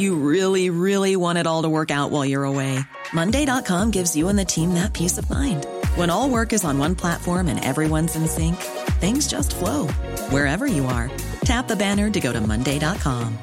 You really, really want it all to work out while you're away. Monday.com gives you and the team that peace of mind. When all work is on one platform and everyone's in sync, things just flow wherever you are. Tap the banner to go to Monday.com.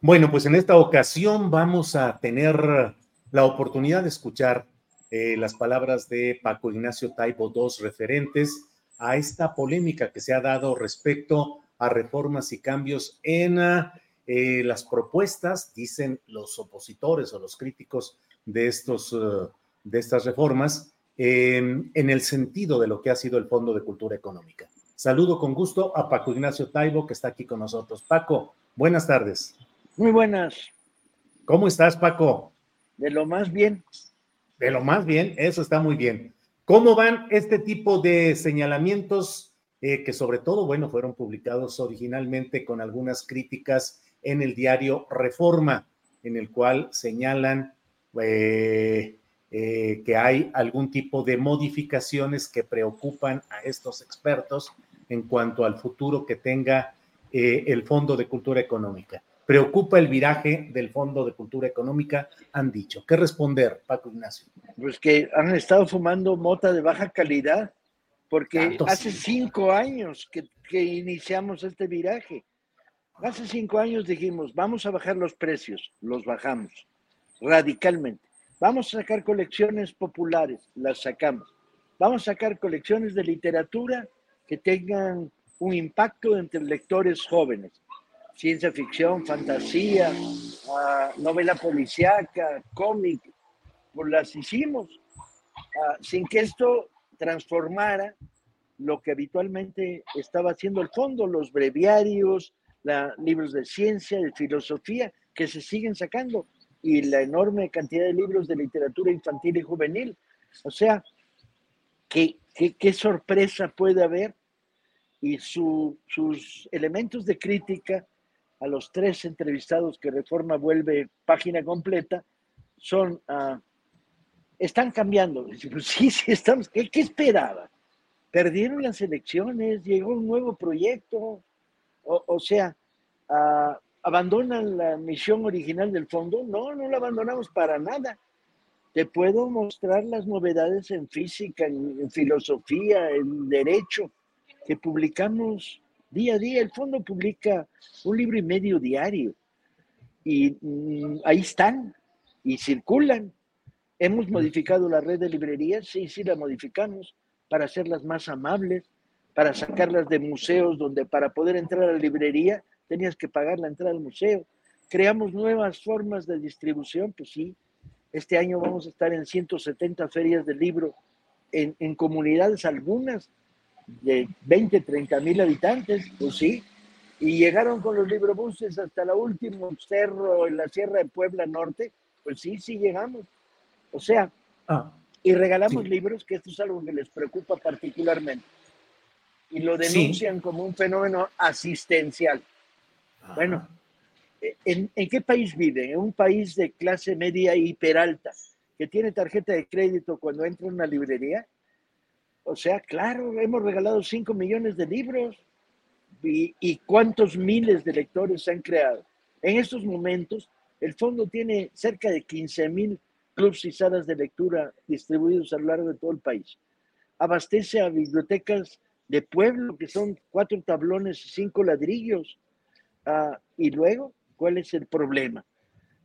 Bueno, pues en esta ocasión vamos a tener la oportunidad de escuchar eh, las palabras de Paco Ignacio Taibo, dos referentes a esta polémica que se ha dado respecto a reformas y cambios en eh, las propuestas, dicen los opositores o los críticos de, estos, uh, de estas reformas, eh, en el sentido de lo que ha sido el Fondo de Cultura Económica. Saludo con gusto a Paco Ignacio Taibo, que está aquí con nosotros. Paco, buenas tardes. Muy buenas. ¿Cómo estás, Paco? De lo más bien. De lo más bien, eso está muy bien. ¿Cómo van este tipo de señalamientos eh, que sobre todo, bueno, fueron publicados originalmente con algunas críticas en el diario Reforma, en el cual señalan eh, eh, que hay algún tipo de modificaciones que preocupan a estos expertos en cuanto al futuro que tenga el Fondo de Cultura Económica? Preocupa el viraje del Fondo de Cultura Económica, han dicho. ¿Qué responder, Paco Ignacio? Pues que han estado fumando mota de baja calidad, porque hace cinco años que, que, iniciamos este viraje. Hace cinco años dijimos, vamos a bajar los precios, los bajamos radicalmente. Vamos a sacar colecciones populares, las sacamos. Vamos a sacar colecciones de literatura que tengan un impacto entre lectores jóvenes ciencia ficción, fantasía, uh, novela policíaca, cómic, pues las hicimos, uh, sin que esto transformara lo que habitualmente estaba haciendo el fondo, los breviarios, la, libros de ciencia, de filosofía, que se siguen sacando, y la enorme cantidad de libros de literatura infantil y juvenil. O sea, ¿qué, qué, sorpresa puede haber? Y su, sus elementos de crítica a los tres entrevistados que Reforma vuelve página completa, son, uh, están cambiando. Pues sí, sí, estamos, ¿qué, ¿qué, esperaba? Perdieron las elecciones, llegó un nuevo proyecto, o, sea, uh, ¿abandonan la misión original del fondo? No, no la abandonamos para nada. Te puedo mostrar las novedades en física, en filosofía, en derecho, que publicamos día a día. El fondo publica un libro y medio diario y mm, ahí están y circulan. Hemos modificado la red de librerías, sí, sí la modificamos para hacerlas más amables, para sacarlas de museos donde para poder entrar a la librería tenías que pagar la entrada al museo. Creamos nuevas formas de distribución, pues sí. Este año vamos a estar en 170 ferias de libro en, en comunidades, algunas de 20, 30 mil habitantes, pues sí, y llegaron con los librobuses hasta el último cerro en la Sierra de Puebla Norte, pues sí, sí llegamos. O sea, ah, y regalamos libros, que esto es algo que les preocupa particularmente, y lo denuncian como un fenómeno asistencial. Bueno, ¿en, ¿en qué país viven? En un país de clase media hiperalta, que tiene tarjeta de crédito cuando entra en una librería, o sea, claro, hemos regalado 5 millones de libros y, cuántos miles de lectores se han creado. En estos momentos, el fondo tiene cerca de 15 mil clubs y salas de lectura distribuidos a lo largo de todo el país. Abastece a bibliotecas de pueblo, que son cuatro tablones y cinco ladrillos. Ah, y luego, ¿cuál es el problema?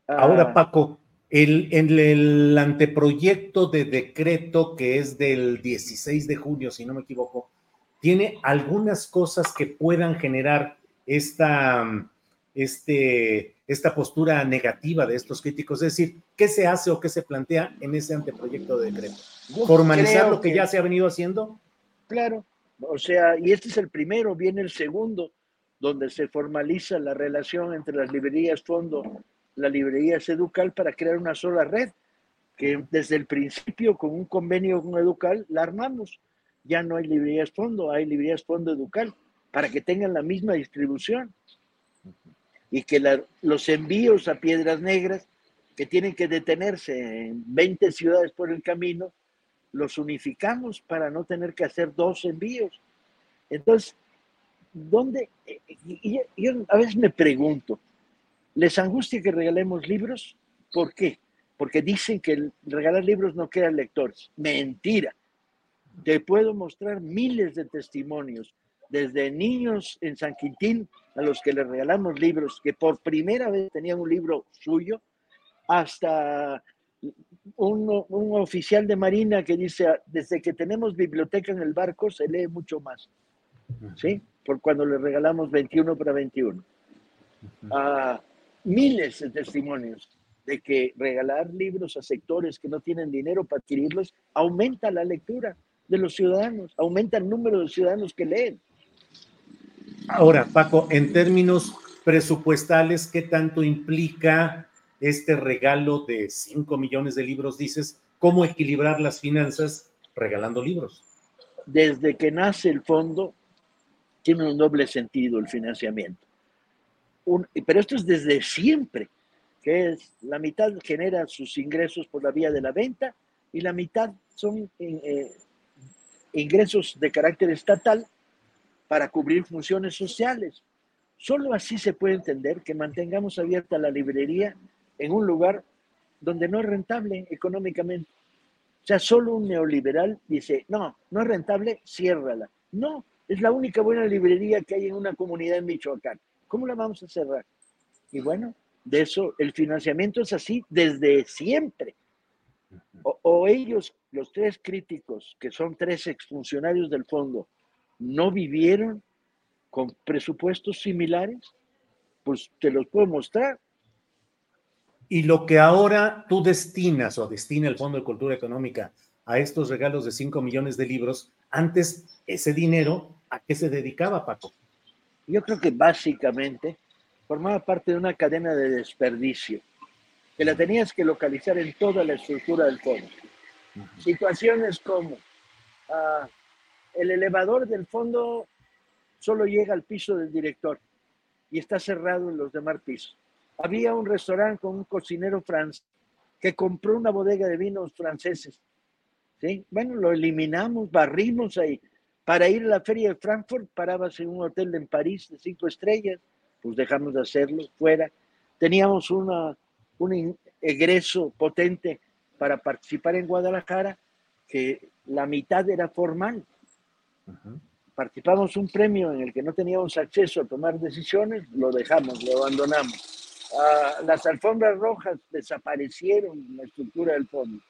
Ahora, ah. Paco, el, en el anteproyecto de decreto que es del 16 de junio, si no me equivoco, tiene algunas cosas que puedan generar esta, este, esta postura negativa de estos críticos. Es decir, ¿qué se hace o qué se plantea en ese anteproyecto de decreto? ¿Formalizar lo que, ya se ha venido haciendo? Claro, o sea, y este es el primero, viene el segundo, donde se formaliza la relación entre las librerías fondo, la librería Educal para crear una sola red, que desde el principio con un convenio con Educal la armamos. Ya no hay librerías fondo, hay librerías fondo Educal, para que tengan la misma distribución. Y que los envíos a Piedras Negras, que tienen que detenerse en 20 ciudades por el camino, los unificamos para no tener que hacer dos envíos. Entonces, ¿dónde? yo a veces me pregunto, ¿les angustia que regalemos libros? ¿Por qué? Porque dicen que regalar libros no crea lectores. Mentira. Te puedo mostrar miles de testimonios, desde niños en San Quintín a los que les regalamos libros, que por primera vez tenían un libro suyo, hasta un, un, oficial de Marina que dice, desde que tenemos biblioteca en el barco se lee mucho más. ¿Sí? Por cuando le regalamos 21 para 21. a miles de testimonios de que regalar libros a sectores que no tienen dinero para adquirirlos aumenta la lectura de los ciudadanos, aumenta el número de ciudadanos que leen. Ahora, Paco, en términos presupuestales, ¿qué tanto implica este regalo de 5 millones de libros? Dices, ¿cómo equilibrar las finanzas regalando libros? Desde que nace el fondo, tiene un doble sentido el financiamiento. Pero esto es desde siempre, que es la mitad genera sus ingresos por la vía de la venta y la mitad son eh, ingresos de carácter estatal para cubrir funciones sociales. Solo así se puede entender que mantengamos abierta la librería en un lugar donde no es rentable económicamente. O sea, solo un neoliberal dice, no, no es rentable, ciérrala. No, es la única buena librería que hay en una comunidad en Michoacán. ¿Cómo la vamos a cerrar? Y bueno, de eso el financiamiento es así desde siempre. O, ellos, los tres críticos, que son tres exfuncionarios del fondo, no vivieron con presupuestos similares, pues te los puedo mostrar. Y lo que ahora tú destinas o destina el Fondo de Cultura Económica a estos regalos de 5 millones de libros, antes ese dinero, ¿a qué se dedicaba, Paco? Yo creo que básicamente formaba parte de una cadena de desperdicio, que la tenías que localizar en toda la estructura del fondo. Situaciones como ah, el elevador del fondo solo llega al piso del director y está cerrado en los demás pisos. Había un restaurante con un cocinero francés que compró una bodega de vinos franceses. ¿sí? Bueno, lo eliminamos, barrimos ahí. Para ir a la feria de Frankfurt, parabas en un hotel en París de cinco estrellas, pues dejamos de hacerlo fuera. Teníamos una, un egreso potente para participar en Guadalajara, que la mitad era formal, Participamos un premio en el que no teníamos acceso a tomar decisiones, lo dejamos, lo abandonamos. Ah, las alfombras rojas desaparecieron en la estructura del fondo.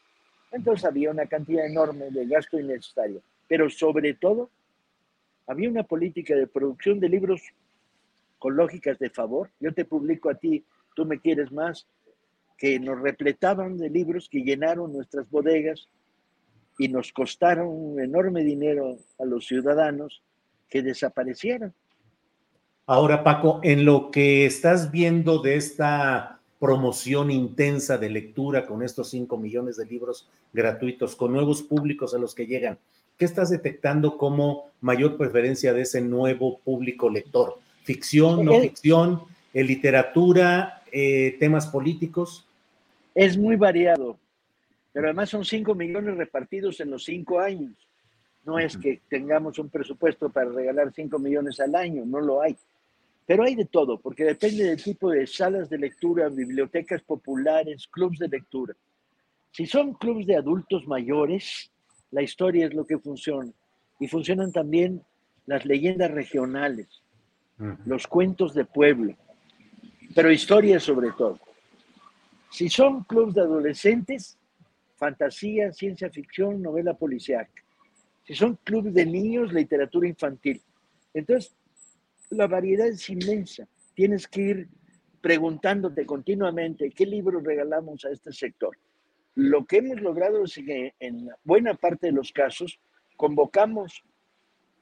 Entonces había una cantidad enorme de gasto innecesario. Pero sobre todo, había una política de producción de libros con lógicas de favor. Yo te publico a ti, tú me quieres más, que nos repletaban de libros que llenaron nuestras bodegas y nos costaron un enorme dinero a los ciudadanos que desaparecieron. Ahora, Paco, en lo que estás viendo de esta promoción intensa de lectura con estos 5 millones de libros gratuitos, con nuevos públicos a los que llegan, ¿qué estás detectando como mayor preferencia de ese nuevo público lector? ¿Ficción, no ficción, eh, literatura, eh, temas políticos? Es muy variado pero además son 5 millones repartidos en los 5 años. No es que tengamos un presupuesto para regalar 5 millones al año, no lo hay. Pero hay de todo, porque depende del tipo de salas de lectura, bibliotecas populares, clubes de lectura. Si son clubes de adultos mayores, la historia es lo que funciona. Y funcionan también las leyendas regionales, los cuentos de pueblo, pero historias sobre todo. Si son clubes de adolescentes, fantasía, ciencia ficción, novela policial. Si son clubes de niños, literatura infantil. Entonces, la variedad es inmensa. Tienes que ir preguntándote continuamente qué libros regalamos a este sector. Lo que hemos logrado es que en buena parte de los casos convocamos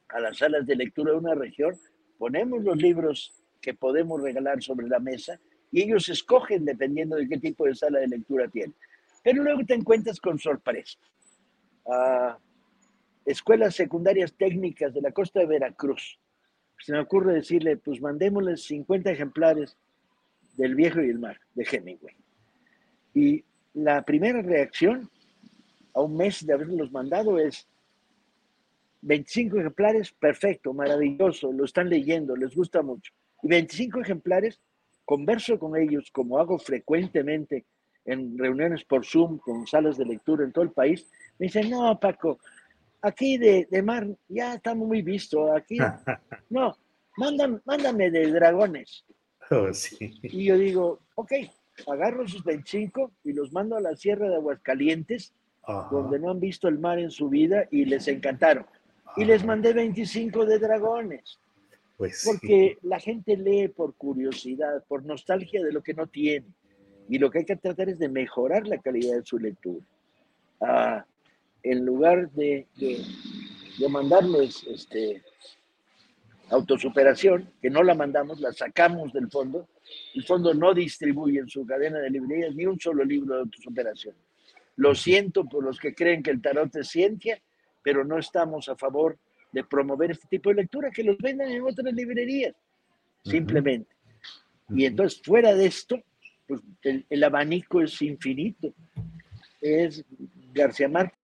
a las salas de lectura de una región, ponemos los libros que podemos regalar sobre la mesa y ellos escogen dependiendo de qué tipo de sala de lectura tienen. Pero luego te encuentras con sorpresa. Ah, escuelas secundarias técnicas de la costa de Veracruz. Se me ocurre decirle, pues mandémosles 50 ejemplares del Viejo y el Mar, de Hemingway. Y la primera reacción a un mes de haberlos mandado es 25 ejemplares, perfecto, maravilloso, lo están leyendo, les gusta mucho. Y 25 ejemplares, converso con ellos como hago frecuentemente en reuniones por Zoom con salas de lectura en todo el país. Me dicen, no, Paco, aquí de, de mar ya está muy visto, aquí no, mándame, mándame de dragones. Oh, y yo digo, ok, agarro esos 25 y los mando a la Sierra de Aguascalientes, donde no han visto el mar en su vida y les encantaron. Y les mandé 25 de dragones. Pues porque la gente lee por curiosidad, por nostalgia de lo que no tiene. Y lo que hay que tratar es de mejorar la calidad de su lectura. Ah, en lugar de, de, de mandarles este, autosuperación, que no la mandamos, la sacamos del fondo. El fondo no distribuye en su cadena de librerías ni un solo libro de autosuperación. Lo siento por los que creen que el tarot es ciencia, pero no estamos a favor de promover este tipo de lectura, que los vendan en otras librerías, simplemente. Y entonces, fuera de esto, pues el, el abanico es infinito. Es García Márquez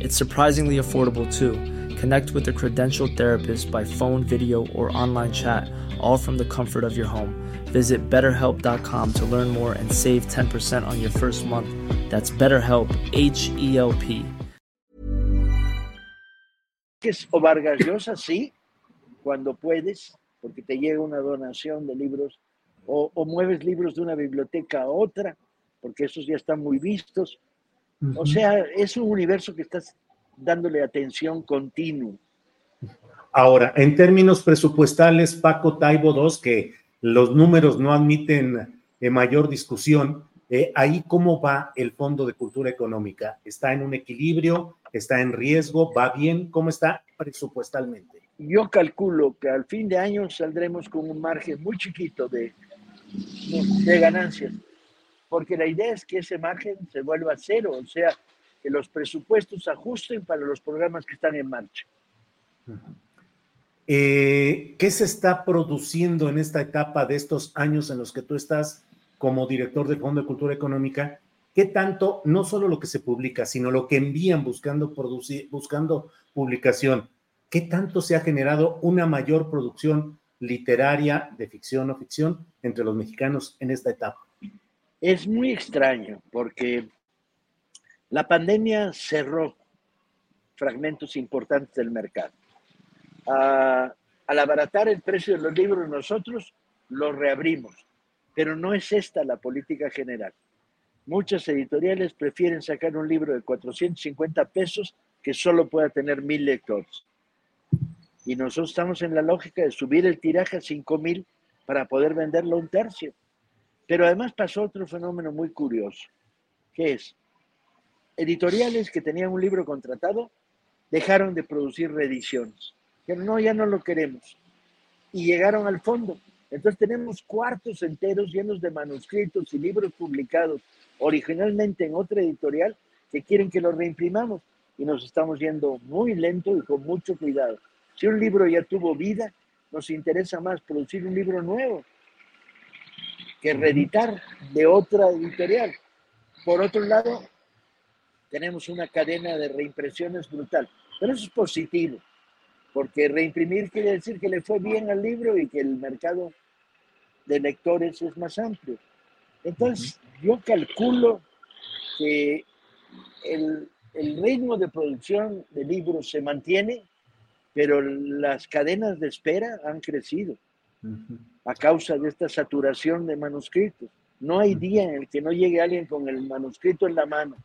It's surprisingly affordable too. Connect with a credentialed therapist by phone, video, or online chat, all from the comfort of your home. Visit betterhelp.com to learn more and save 10% on your first month. That's BetterHelp, H E L P. O Vargas Llosa, sí, cuando puedes, porque te llega una donación de libros, o, o mueves libros de una biblioteca a otra, porque esos ya están muy vistos O sea, es un universo que estás dándole atención continua. Ahora, en términos presupuestales, Paco Taibo II, que los números no admiten eh, mayor discusión, eh, ahí cómo va el Fondo de Cultura Económica? ¿Está en un equilibrio? ¿Está en riesgo? ¿Va bien? ¿Cómo está presupuestalmente? Yo calculo que al fin de año saldremos con un margen muy chiquito de, de ganancias porque la idea es que ese margen se vuelva cero, o sea, que los presupuestos ajusten para los programas que están en marcha. Eh, ¿Qué se está produciendo en esta etapa de estos años en los que tú estás como director del Fondo de Cultura Económica? ¿Qué tanto, no solo lo que se publica, sino lo que envían buscando, producir, buscando publicación, qué tanto se ha generado una mayor producción literaria de ficción o ficción entre los mexicanos en esta etapa? Es muy extraño porque la pandemia cerró fragmentos importantes del mercado. al abaratar el precio de los libros, nosotros los reabrimos, pero no es esta la política general. Muchas editoriales prefieren sacar un libro de 450 pesos que solo pueda tener mil lectores. Y nosotros estamos en la lógica de subir el tiraje a 5 mil para poder venderlo un tercio. Pero además pasó otro fenómeno muy curioso, que es, editoriales que tenían un libro contratado dejaron de producir reediciones. Pero no, ya no lo queremos. Y llegaron al fondo Entonces tenemos cuartos enteros llenos de manuscritos y libros publicados originalmente en otra editorial que quieren que los reimprimamos y nos estamos yendo muy lento y con mucho cuidado. Si un libro ya tuvo vida, nos interesa más producir un libro nuevo que reeditar de otra editorial. Por otro lado, tenemos una cadena de reimpresiones brutal, pero eso es positivo, porque reimprimir quiere decir que le fue bien al libro y que el mercado de lectores es más amplio. Entonces, yo calculo que el, el ritmo de producción de libros se mantiene, pero las cadenas de espera han crecido a causa de esta saturación de manuscritos. No hay día en el que no llegue alguien con el manuscrito en la mano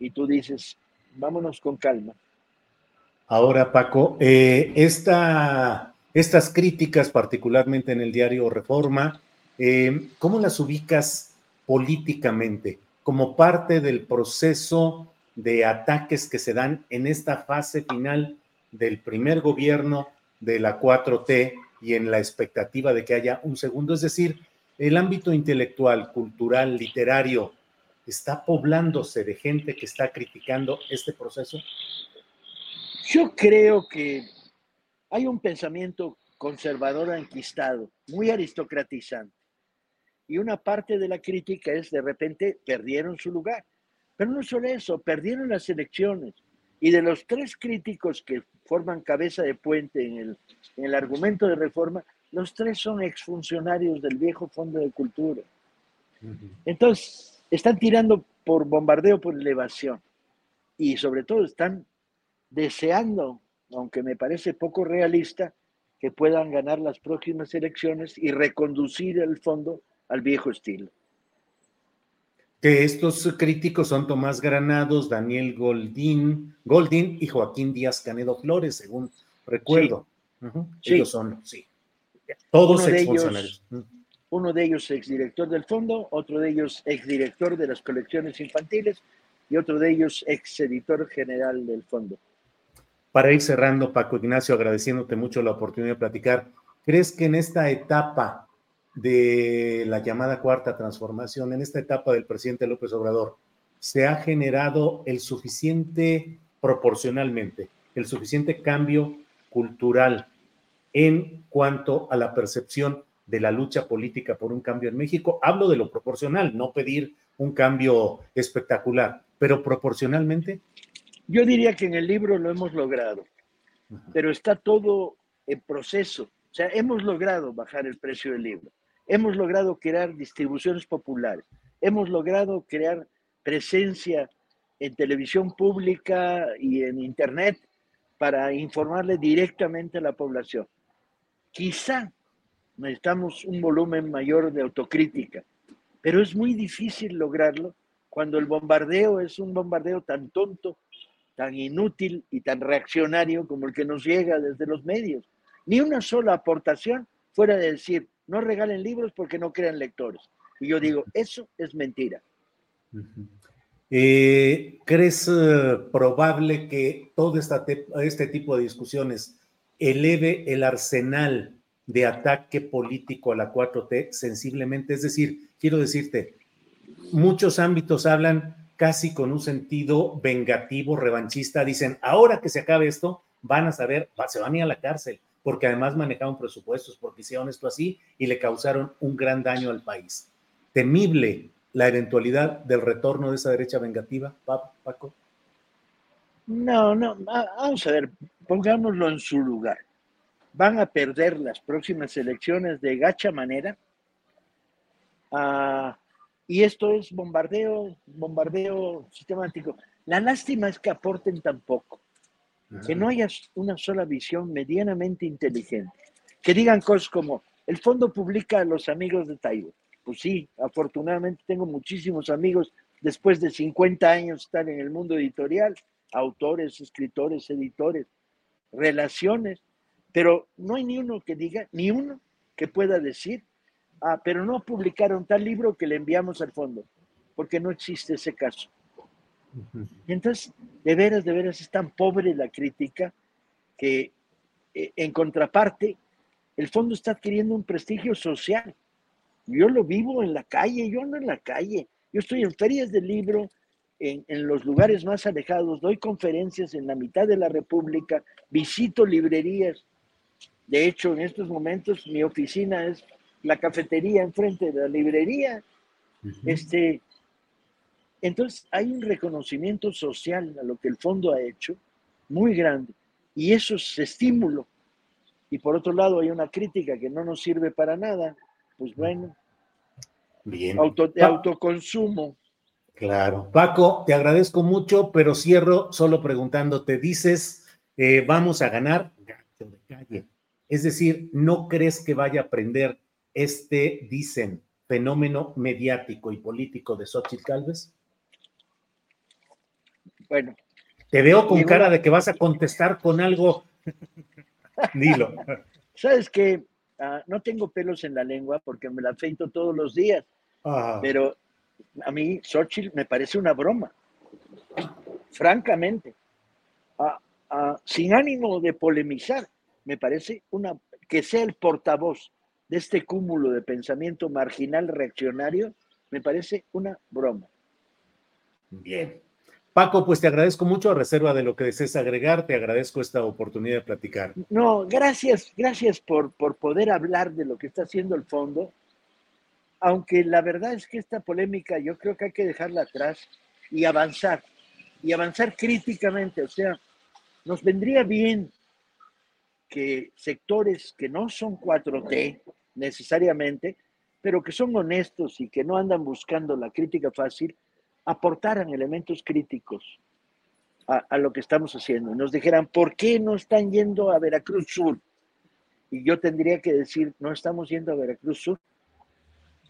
y tú dices, vámonos con calma. Ahora, Paco, eh, estas críticas, particularmente en el diario Reforma, eh, ¿cómo las ubicas políticamente? Como parte del proceso de ataques que se dan en esta fase final del primer gobierno de la 4T y en la expectativa de que haya un segundo. Es decir, el ámbito intelectual, cultural, literario, está poblándose de gente que está criticando este proceso. Yo creo que hay un pensamiento conservador enquistado, muy aristocratizante. Y una parte de la crítica es de repente perdieron su lugar. Pero no solo eso, perdieron las elecciones. Y de los tres críticos que forman cabeza de puente en el, en el argumento de reforma, los tres son exfuncionarios del viejo Fondo de Cultura. Entonces, están tirando por bombardeo, por elevación. Y sobre todo están deseando, aunque me parece poco realista, que puedan ganar las próximas elecciones y reconducir el fondo al viejo estilo que estos críticos son Tomás Granados, Daniel Goldín, Goldín y Joaquín Díaz Canedo Flores, según recuerdo. Ellos son, sí. Todos uno exfuncionarios. De ellos, uno de ellos exdirector del fondo, otro de ellos exdirector de las colecciones infantiles y otro de ellos exeditor general del fondo. Para ir cerrando, Paco Ignacio, agradeciéndote mucho la oportunidad de platicar, ¿crees que en esta etapa de la llamada cuarta transformación, en esta etapa del presidente López Obrador, se ha generado el suficiente, proporcionalmente, el suficiente cambio cultural en cuanto a la percepción de la lucha política por un cambio en México. Hablo de lo proporcional, no pedir un cambio espectacular, pero proporcionalmente. Yo diría que en el libro lo hemos logrado, pero está todo en proceso. O sea, hemos logrado bajar el precio del libro Hemos logrado crear distribuciones populares, hemos logrado crear presencia en televisión pública y en Internet para informarle directamente a la población. Quizá necesitamos un volumen mayor de autocrítica, pero es muy difícil lograrlo cuando el bombardeo es un bombardeo tan tonto, tan inútil y tan reaccionario como el que nos llega desde los medios. Ni una sola aportación fuera de decir, no regalen libros porque no crean lectores. Y yo digo, eso es mentira. Eh, ¿Crees eh, probable que todo este tipo de discusiones eleve el arsenal de ataque político a la 4T sensiblemente? Es decir, quiero decirte, muchos ámbitos hablan casi con un sentido vengativo, revanchista, dicen, ahora que se acabe esto, van a saber, se van a ir a la cárcel, porque además manejaron presupuestos, porque hicieron esto así y le causaron un gran daño al país. Temible la eventualidad del retorno de esa derecha vengativa, Paco. No, no, vamos a ver, pongámoslo en su lugar. Van a perder las próximas elecciones de gacha manera. Ah, y esto es bombardeo, bombardeo sistemático. La lástima es que aporten tan poco que no haya una sola visión medianamente inteligente, que digan cosas como, el fondo publica a los amigos de Taiwán. Pues sí, afortunadamente tengo muchísimos amigos después de 50 años estar en el mundo editorial, autores, escritores, editores, relaciones, pero no hay ni uno que diga, ni uno que pueda decir, ah, pero no publicaron tal libro que le enviamos al fondo, porque no existe ese caso. Y entonces, de veras, de veras, es tan pobre la crítica que eh, en contraparte el fondo está adquiriendo un prestigio social. Yo lo vivo en la calle, yo ando en la calle, yo estoy en ferias de libro, en, en, los lugares más alejados, doy conferencias en la mitad de la República, visito librerías. De hecho, en estos momentos mi oficina es la cafetería enfrente de la librería. este, entonces, hay un reconocimiento social a lo que el fondo ha hecho muy grande y eso es estímulo. Y por otro lado, hay una crítica que no nos sirve para nada. Pues bueno, Bien. Auto, de autoconsumo. Claro. Paco, te agradezco mucho, pero cierro solo preguntándote, dices, eh, vamos a ganar gato de calle. Es decir, ¿no crees que vaya a aprender este, dicen, fenómeno mediático y político de Xochitl Calves? Bueno. Te veo con cara de que vas a contestar con algo. Dilo. Sabes que uh, no tengo pelos en la lengua porque me la afeito todos los días. Ah. Pero a mí Xochitl me parece una broma. Francamente. Uh, uh, sin ánimo de polemizar, me parece una que sea el portavoz de este cúmulo de pensamiento marginal reaccionario, me parece una broma. Bien. Paco, pues te agradezco mucho a reserva de lo que desees agregar, te agradezco esta oportunidad de platicar. No, gracias, gracias por, por poder hablar de lo que está haciendo el fondo, aunque la verdad es que esta polémica yo creo que hay que dejarla atrás y avanzar, y avanzar críticamente, o sea, nos vendría bien que sectores que no son 4T necesariamente, pero que son honestos y que no andan buscando la crítica fácil, aportaran elementos críticos a, lo que estamos haciendo. Nos dijeran, ¿por qué no están yendo a Veracruz Sur? Y yo tendría que decir, no estamos yendo a Veracruz Sur.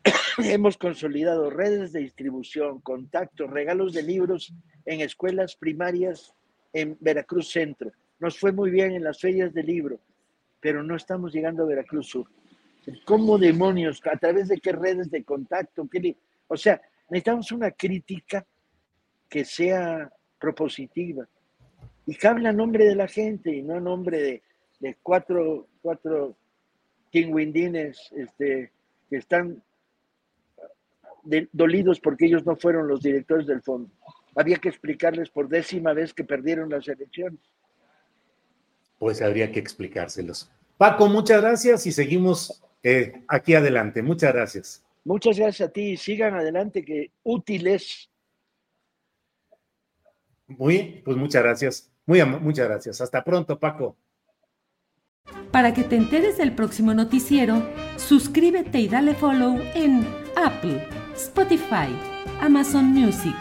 Hemos consolidado redes de distribución, contactos, regalos de libros en escuelas primarias en Veracruz Centro. Nos fue muy bien en las ferias de libro, pero no estamos llegando a Veracruz Sur. ¿Cómo demonios? ¿A través de qué redes de contacto? O sea, necesitamos una crítica que sea propositiva y que hable a nombre de la gente y no a nombre de, cuatro, cuatro tingüindines este, que están dolidos porque ellos no fueron los directores del fondo. Había que explicarles por décima vez que perdieron las elecciones. Pues habría que explicárselos. Paco, muchas gracias y seguimos eh, aquí adelante. Muchas gracias. Muchas gracias a ti. Sigan adelante, que útiles. Muy, pues muchas gracias. Muy, muchas gracias. Hasta pronto, Paco. Para que te enteres del próximo noticiero, suscríbete y dale follow en Apple, Spotify, Amazon Music,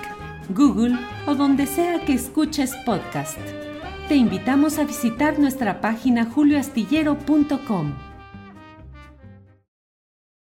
Google o donde sea que escuches podcast. Te invitamos a visitar nuestra página julioastillero.com.